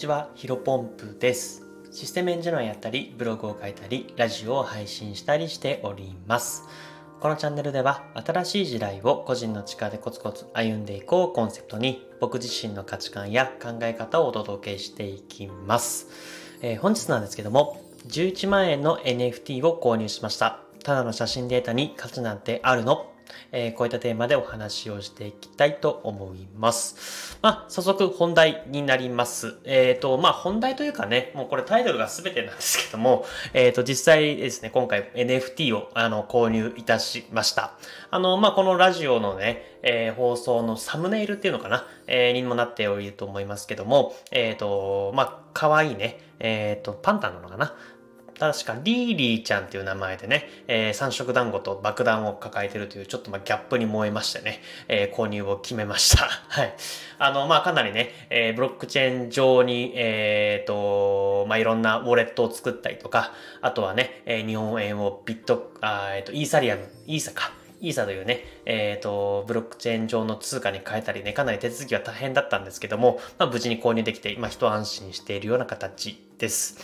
ちは、ヒロポンプです。システムエンジニアやったり、ブログを書いたり、ラジオを配信したりしております。このチャンネルでは、新しい時代を個人の力でコツコツ歩んでいこうコンセプトに、僕自身の価値観や考え方をお届けしていきます。えー本日なんですけども、11万円の NFT を購入しました。ただの写真データに価値なんてあるの？えーこういったテーマでお話をしていきたいと思います。まあ、早速本題になります。えっ、と、まあ、本題というかね、もうこれタイトルが全てなんですけども、えっ、と、実際ですね、今回 NFT をあの購入いたしました。あの、まあ、このラジオのね、えー放送のサムネイルっていうのかな、えーにもなっておりると思いますけども、えっ、と、まあ、可愛いね、えっ、と、パンタなのかな確かリーリーちゃんっていう名前でね、えー三色団子と爆弾を抱えてるというちょっとまギャップに燃えましてね、えー購入を決めました。はい。あの、まあかなりね、えーブロックチェーン上に、えっと、まあいろんなウォレットを作ったりとか、あとはね、え日本円をビット、あえっ、と、イーサリアム、イーサか。イーサというね、えっ、と、ブロックチェーン上の通貨に変えたりね、かなり手続きは大変だったんですけども、まあ無事に購入できて、今一安心しているような形です。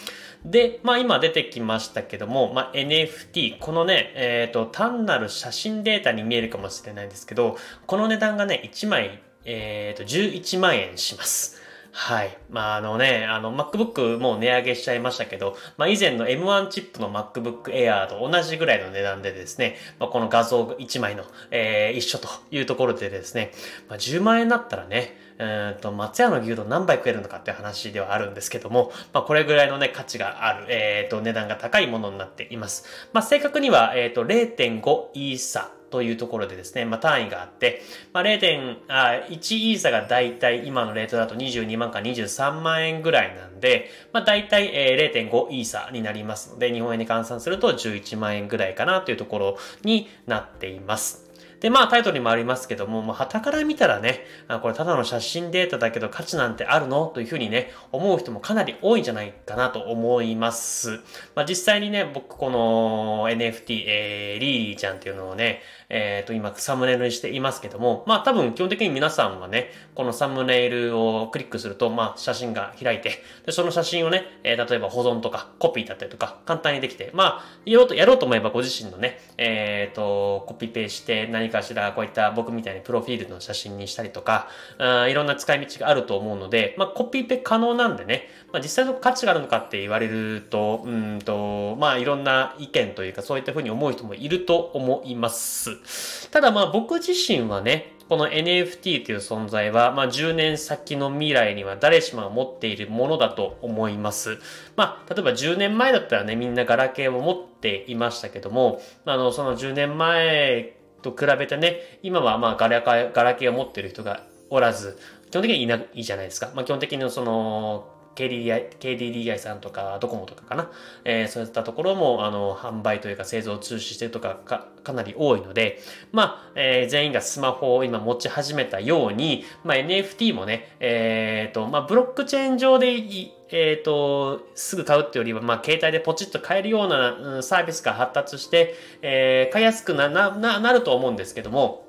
で、まあ今出てきましたけども、まあ NFT、このね、えっ、と、単なる写真データに見えるかもしれないんですけど、この値段がね、1枚、えっ、と、11万円します。はい。まああのね、あの MacBook もう値上げしちゃいましたけど、まあ以前の M1 チップの MacBook Air と同じぐらいの値段でですね、まあ、この画像1枚の、えー一緒というところでですね、まあ、10万円だったらね、うーと、松屋の牛丼何杯食えるのかっていう話ではあるんですけども、まあ、これぐらいのね、価値がある、えっ、と、値段が高いものになっています。まあ、正確には、えっ、と、0.5イーサというところでですね、まあ、単位があって、まあ、0.1イーサがだいたい今のレートだと22万か23万円ぐらいなんで、まあ、だいたい0.5イーサになりますので、日本円に換算すると11万円ぐらいかなというところになっています。で、まあタイトルにもありますけども、もう、旗から見たらね、あこれただの写真データだけど価値なんてあるの？というふうにね、思う人もかなり多いんじゃないかなと思います。まあ実際にね、僕この NFT、えー、リーリーちゃんっていうのをね、えっ、と今サムネイルにしていますけども、まあ多分基本的に皆さんはね、このサムネイルをクリックすると、まあ写真が開いて、でその写真をね、えー例えば保存とかコピーだったりとか簡単にできて、まあやろうと、やろうと思えばご自身のね、えっ、と、コピペして何かしらこういった僕みたいにプロフィールの写真にしたりとか、あいろんな使い道があると思うので、まあコピペ可能なんでね、まあ実際の価値があるのかって言われると、うんと、まあいろんな意見というかそういったふうに思う人もいると思います。ただまあ僕自身はね、この NFT という存在は、まあ、10年先の未来には誰しもが持っているものだと思います。まあ、例えば10年前だったらね、みんなガラケーを持っていましたけども、あの、その10年前と比べてね、今はまあガラガラケーを持っている人がおらず、基本的にいないじゃないですか。まあ、基本的にその、KDDI, さんとかドコモとかかな、えーそういったところもあの販売というか製造を中止してるとかかかなり多いので、まあ、えー全員がスマホを今持ち始めたように、まあ、NFT もね、えーと、まあ、ブロックチェーン上でいえー、と、すぐ買うってよりは、まあ、携帯でポチッと買えるような、うんサービスが発達して、えー買いやすく、な、な、なると思うんですけども、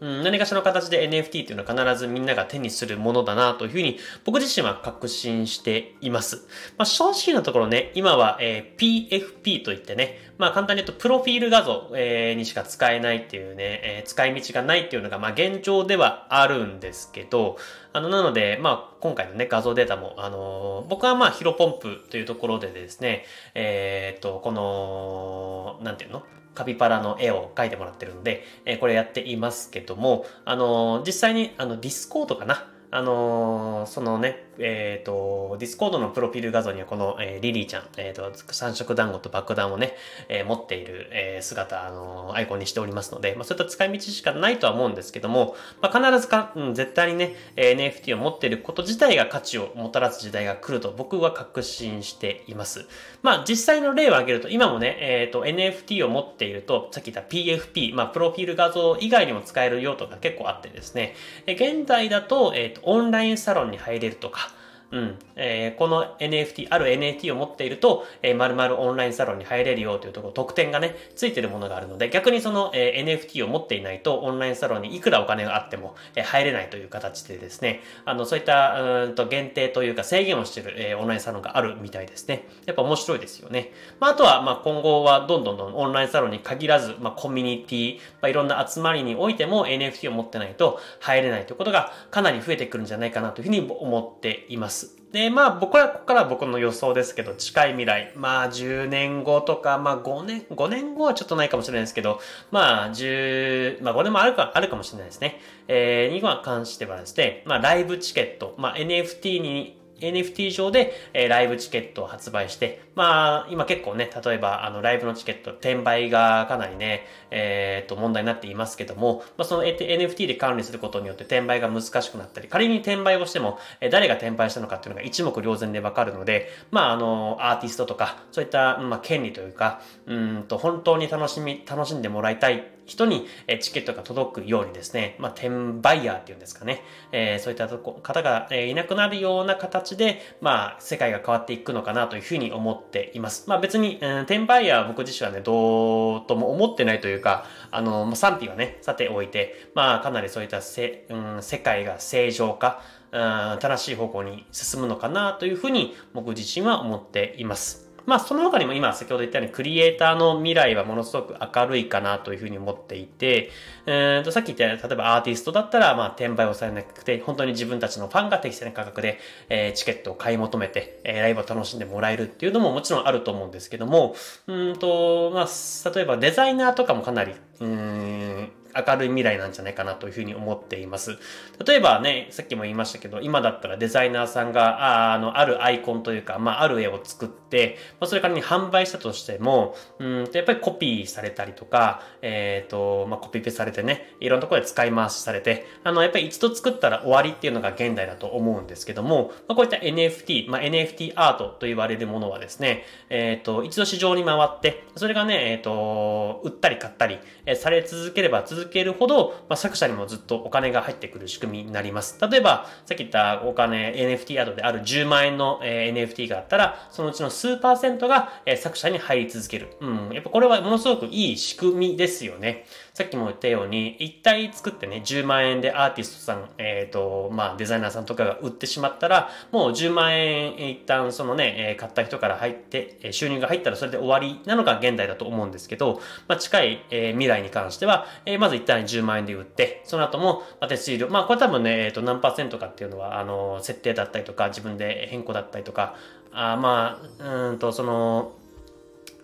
うん、何かしらの形で NFT っていうのは必ずみんなが手にするものだなというふうに僕自身は確信しています。まあ、正直なところね、今は、えー PFP といってね、まあ簡単に言うとプロフィール画像、えーにしか使えないっていうね、えー使い道がないっていうのがまあ現状ではあるんですけど、あの、なので、まあ今回のね、画像データも、あのー僕はまあヒロポンプというところでですね、えっと、この、なんていうの？カピバラの絵を描いてもらってるので、えこれやっていますけども、あの実際に、あの、ディスコードかな？あのそのね、えっ、と、ディスコードのプロフィール画像にはこの、えーリリーちゃん、えっ、と、三色団子と爆弾をね、え持っている、え姿、あのアイコンにしておりますので、まあ、そういった使い道しかないとは思うんですけども、まあ、必ずか、うん、絶対にね、NFT を持っていること自体が価値をもたらす時代が来ると僕は確信しています。まあ、実際の例を挙げると、今もね、えっ、と、NFT を持っていると、さっき言った PFP、まあ、プロフィール画像以外にも使える用途が結構あってですね、現在だと、えっ、と、オンラインサロンに入れるとか、うん。えー、この NFT、ある NFT を持っていると、えー、〇〇オンラインサロンに入れるよというところ、特典がね、ついてるものがあるので、逆にその、えー、NFT を持っていないと、オンラインサロンにいくらお金があっても、えー、入れないという形でですね、あの、そういった、うんと、限定というか制限をしている、えー、オンラインサロンがあるみたいですね。やっぱ面白いですよね。まあ、あとは、まあ、今後はどんどんどんオンラインサロンに限らず、まあ、コミュニティ、まあ、いろんな集まりにおいても NFT を持ってないと入れないということがかなり増えてくるんじゃないかなというふうに思っています。で、まあ僕は、ここから僕の予想ですけど、近い未来、まあ10年後とか、まあ5年、5年後はちょっとないかもしれないですけど、まあ10、まあ5年もあるか、あるかもしれないですね。えー、に関してはですね、まあライブチケット、まあ NFT に NFT 上で、え、ライブチケットを発売して、まあ、今結構ね、例えば、あの、ライブのチケット、転売がかなりね、えー、っと、問題になっていますけども、まあ、その NFT で管理することによって転売が難しくなったり、仮に転売をしても、え、誰が転売したのかっていうのが一目瞭然でわかるので、まあ、あの、アーティストとか、そういった、まあ、権利というか、うんと、本当に楽しみ、楽しんでもらいたい人に、チケットが届くようにですね、まあ、転売ヤーっていうんですかね、えー、そういった方が、いなくなるような形で、まあ、世界が変わっていくのかなというふうに思っています。まあ、別に、うん、転売ヤーは僕自身はね、どうとも思ってないというか、あの、賛否はね、さておいて、まあ、かなりそういったせ、うん、世界が正常化、うん、正しい方向に進むのかなというふうに僕自身は思っています。まあ、その他にも今先ほど言ったようにクリエイターの未来はものすごく明るいかなというふうに思っていて、えー、とさっき言ったように、例えばアーティストだったら、まあ、転売をされなくて、本当に自分たちのファンが適正な価格で、えー、チケットを買い求めて、えー、ライブを楽しんでもらえるっていうのももちろんあると思うんですけども、うんと、まあ、例えばデザイナーとかもかなり、うん、明るい未来なんじゃないかなというふうに思っています。例えばね、さっきも言いましたけど、今だったらデザイナーさんが、ああの、あるアイコンというか、まあ、ある絵を作って、まあ、それからに販売したとしても、うんと、やっぱりコピーされたりとか、えっ、ー、と、まあ、コピペされてね、いろんなところで使い回しされて、あの、やっぱり一度作ったら終わりっていうのが現代だと思うんですけども、まあ、こういった NFT、まあ、NFT アートと言われるものはですね、えっ、ー、と、一度市場に回って、それがね、えっ、ー、と、売ったり買ったり、えされ続ければ続けるほど、まあ、作者にもずっとお金が入ってくる仕組みになります。例えば、さっき言ったお金、NFT アートである10万円の、え NFT があったら、そのうちの数パーセントが、え作者に入り続ける。うん。やっぱこれはものすごくいい仕組みですよね。さっきも言ったように、一体作ってね、10万円でアーティストさん、えっ、ー、と、まあ、デザイナーさんとかが売ってしまったら、もう10万円一旦そのね、買った人から入って、収入が入ったらそれで終わりなのが現代だと思うんですけど、まあ、近い、未来に関しては、まず一旦10万円で売って、その後も、ま手数料、まあ、これ多分ね、えっ、ー、と、何パーセントかっていうのは、あの、設定だったりとか、自分で変更だったりとか、あまあ、うんと、その、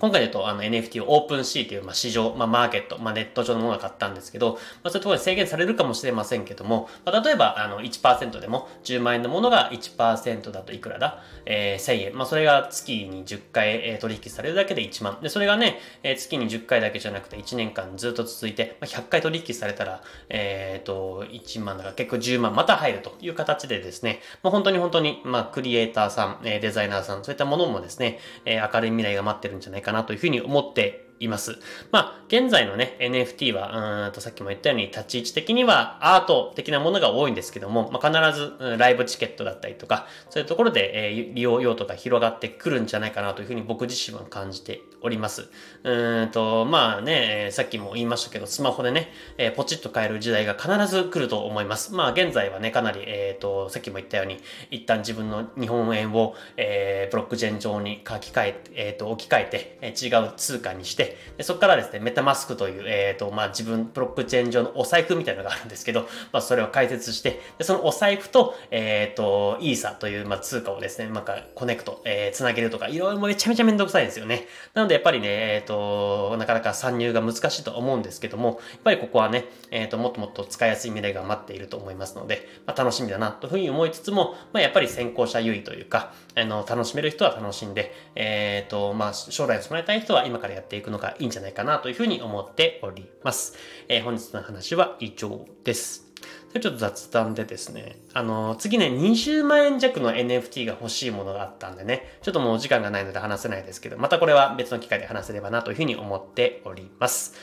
今回で言うとあの NFT をオープンシーという、まあ、市場、まあ、マーケット、まあ、ネット上のものが買ったんですけど、まあ、そういうところで制限されるかもしれませんけども、まあ、例えばあの1%でも10万円のものが1%だといくらだ、えー、1000円。まあ、それが月に10回、取引されるだけで1万。で、それがね、えー、月に10回だけじゃなくて1年間ずっと続いて、まあ、100回取引されたら、えっ、ー、と、1万だから結構10万また入るという形でですね、まあ、本当に本当に、まあ、クリエイターさん、デザイナーさん、そういったものもですね、えー、明るい未来が待ってるんじゃないかななというふうに思っています。まあ、現在のね、NFT は、うんとさっきも言ったように立ち位置的にはアート的なものが多いんですけども、まあ、必ず、うん、ライブチケットだったりとか、そういうところで、えー、利用用途が広がってくるんじゃないかなというふうに僕自身は感じております。うんと、まあね、さっきも言いましたけど、スマホでね、えー、ポチッと買える時代が必ず来ると思います。まあ、現在はね、かなり、えっ、ー、と、さっきも言ったように、一旦自分の日本円を、えー、ブロックチェーン上に書き換え、えっ、と、置き換えて、え違う通貨にして、でそこからですね、メタマスクという、えっ、ー、と、まあ、自分、ブロックチェーン上のお財布みたいなのがあるんですけど、まあ、それを解説して、でそのお財布と、えっ、ー、と、イーサという、まあ、通貨をですね、なんか、コネクト、えー、つなげるとか、いろいろめちゃめちゃめんどくさいですよね。なので、やっぱりね、えっ、ー、と、なかなか参入が難しいと思うんですけども、やっぱりここはね、えっ、と、もっともっと使いやすい未来が待っていると思いますので、まあ、楽しみだな、というふうに思いつつも、まあ、やっぱり先行者優位というか、あの、楽しめる人は楽しんで、えっ、と、まあ、将来を備えたい人は今からやっていくのがいいんじゃないかなというふうに思っております。えー、本日の話は以上です。それちょっと雑談でですね、あの、次ね、20万円弱の NFT が欲しいものがあったんでね、ちょっともうお時間がないので話せないですけど、またこれは別の機会で話せればなというふうに思っております。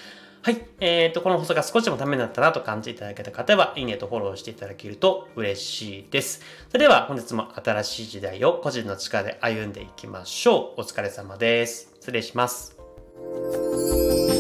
はい。えっ、ー、と、この放送が少しでもためになったなと感じていただけた方は、いいねとフォローしていただけると嬉しいです。それでは本日も新しい時代を個人の力で歩んでいきましょう。お疲れ様です。失礼します。Música